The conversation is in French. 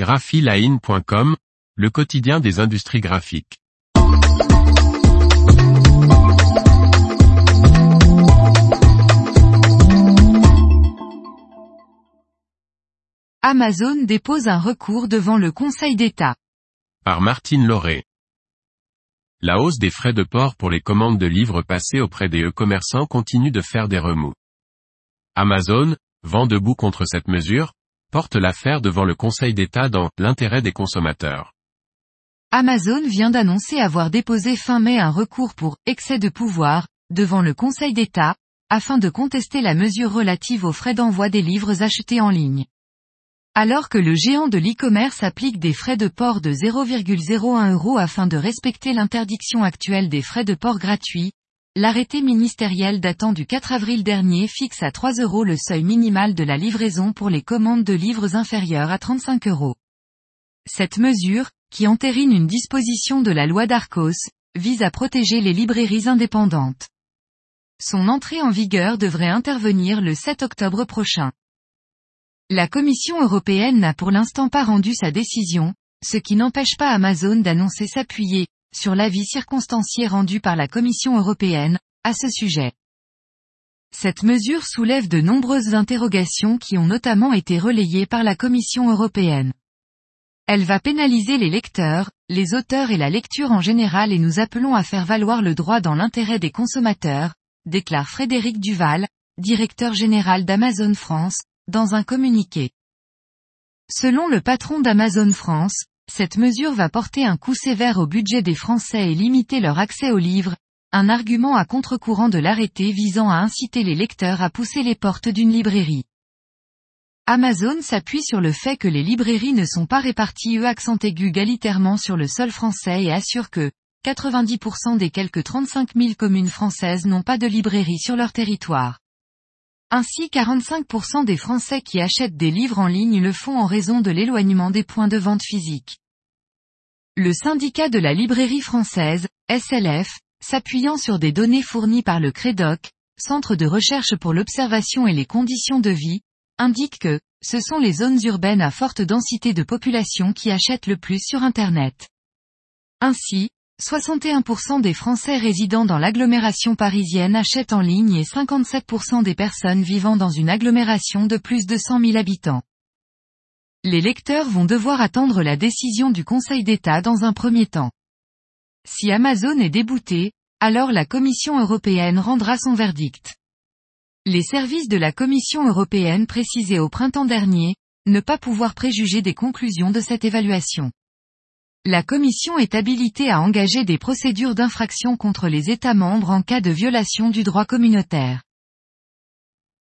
graphiline.com, le quotidien des industries graphiques. Amazon dépose un recours devant le Conseil d'État. Par Martine Lauré. La hausse des frais de port pour les commandes de livres passés auprès des e-commerçants continue de faire des remous. Amazon, vent debout contre cette mesure, porte l'affaire devant le Conseil d'État dans l'intérêt des consommateurs. Amazon vient d'annoncer avoir déposé fin mai un recours pour excès de pouvoir devant le Conseil d'État, afin de contester la mesure relative aux frais d'envoi des livres achetés en ligne. Alors que le géant de l'e-commerce applique des frais de port de 0,01 euros afin de respecter l'interdiction actuelle des frais de port gratuits, l'arrêté ministériel datant du 4 avril dernier fixe à 3 euros le seuil minimal de la livraison pour les commandes de livres inférieurs à 35 euros. Cette mesure, qui entérine une disposition de la loi d'Arcos, vise à protéger les librairies indépendantes. Son entrée en vigueur devrait intervenir le 7 octobre prochain. La Commission européenne n'a pour l'instant pas rendu sa décision, ce qui n'empêche pas Amazon d'annoncer s'appuyer, sur l'avis circonstancié rendu par la Commission européenne, à ce sujet. Cette mesure soulève de nombreuses interrogations qui ont notamment été relayées par la Commission européenne. Elle va pénaliser les lecteurs, les auteurs et la lecture en général et nous appelons à faire valoir le droit dans l'intérêt des consommateurs, déclare Frédéric Duval, directeur général d'Amazon France, dans un communiqué. Selon le patron d'Amazon France, cette mesure va porter un coup sévère au budget des Français et limiter leur accès aux livres, un argument à contre-courant de l'arrêté visant à inciter les lecteurs à pousser les portes d'une librairie. Amazon s'appuie sur le fait que les librairies ne sont pas réparties eux accent aigu galitairement sur le sol français et assure que 90% des quelques 35 000 communes françaises n'ont pas de librairie sur leur territoire. Ainsi 45% des Français qui achètent des livres en ligne le font en raison de l'éloignement des points de vente physiques. Le syndicat de la librairie française, SLF, s'appuyant sur des données fournies par le CREDOC, Centre de recherche pour l'observation et les conditions de vie, indique que, ce sont les zones urbaines à forte densité de population qui achètent le plus sur Internet. Ainsi, 61% des Français résidant dans l'agglomération parisienne achètent en ligne et 57% des personnes vivant dans une agglomération de plus de 100 000 habitants. Les lecteurs vont devoir attendre la décision du Conseil d'État dans un premier temps. Si Amazon est débouté, alors la Commission européenne rendra son verdict. Les services de la Commission européenne précisaient au printemps dernier, ne pas pouvoir préjuger des conclusions de cette évaluation. La Commission est habilitée à engager des procédures d'infraction contre les États membres en cas de violation du droit communautaire.